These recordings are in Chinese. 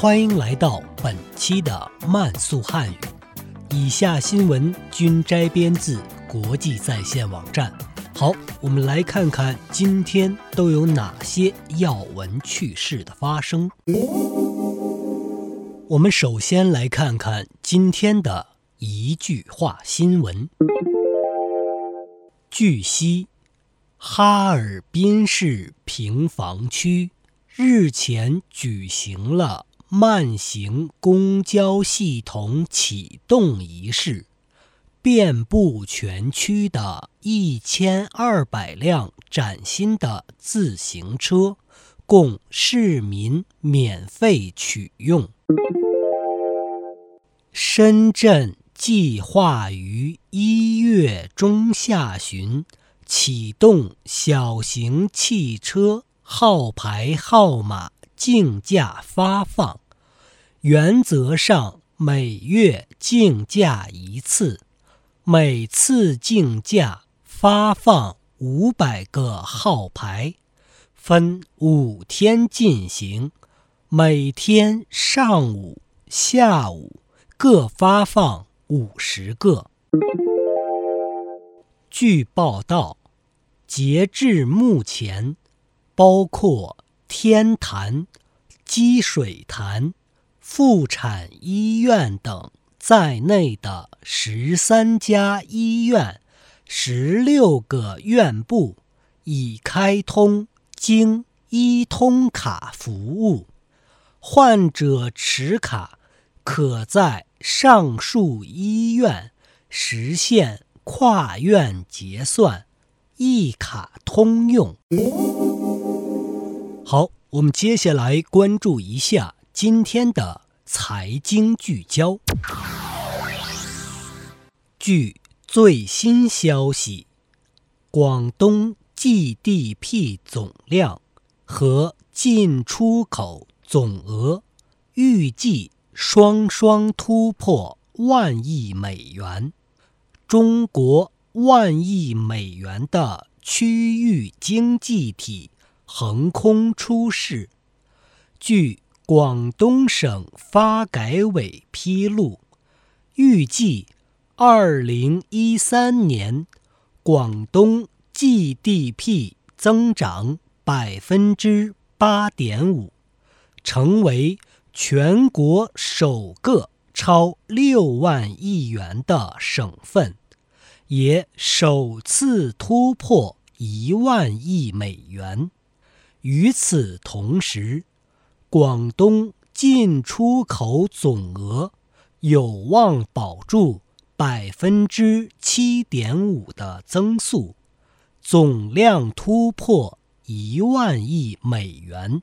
欢迎来到本期的慢速汉语。以下新闻均摘编自国际在线网站。好，我们来看看今天都有哪些要闻趣事的发生。我们首先来看看今天的一句话新闻。据悉。哈尔滨市平房区日前举行了慢行公交系统启动仪式，遍布全区的一千二百辆崭新的自行车供市民免费取用。深圳计划于一月中下旬。启动小型汽车号牌号码竞价发放，原则上每月竞价一次，每次竞价发放五百个号牌，分五天进行，每天上午、下午各发放五十个。据报道。截至目前，包括天坛、积水潭、妇产医院等在内的十三家医院、十六个院部已开通京医通卡服务，患者持卡可在上述医院实现跨院结算。一卡通用。好，我们接下来关注一下今天的财经聚焦。据最新消息，广东 GDP 总量和进出口总额预计双双突破万亿美元。中国。万亿美元的区域经济体横空出世。据广东省发改委披露，预计二零一三年广东 GDP 增长百分之八点五，成为全国首个超六万亿元的省份。也首次突破一万亿美元。与此同时，广东进出口总额有望保住百分之七点五的增速，总量突破一万亿美元。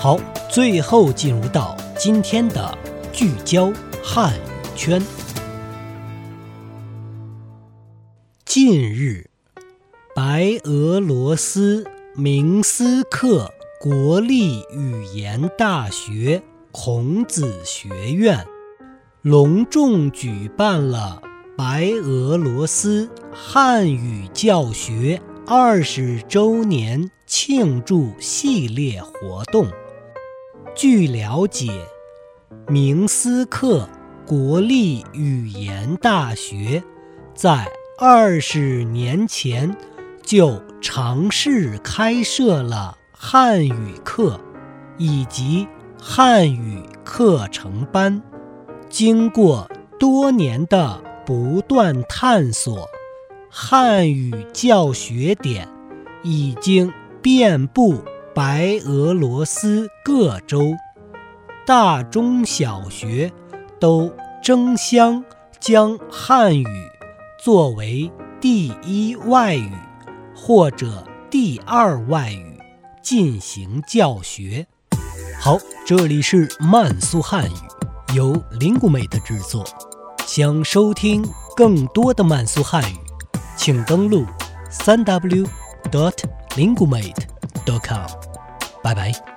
好，最后进入到今天的聚焦汉语圈。近日，白俄罗斯明斯克国立语言大学孔子学院隆重举办了白俄罗斯汉语教学二十周年庆祝系列活动。据了解，明斯克国立语言大学在。二十年前，就尝试开设了汉语课以及汉语课程班。经过多年的不断探索，汉语教学点已经遍布白俄罗斯各州，大中小学都争相将汉语。作为第一外语或者第二外语进行教学。好，这里是慢速汉语，由林谷美德制作。想收听更多的慢速汉语，请登录三 w dot lingumate dot com。拜拜。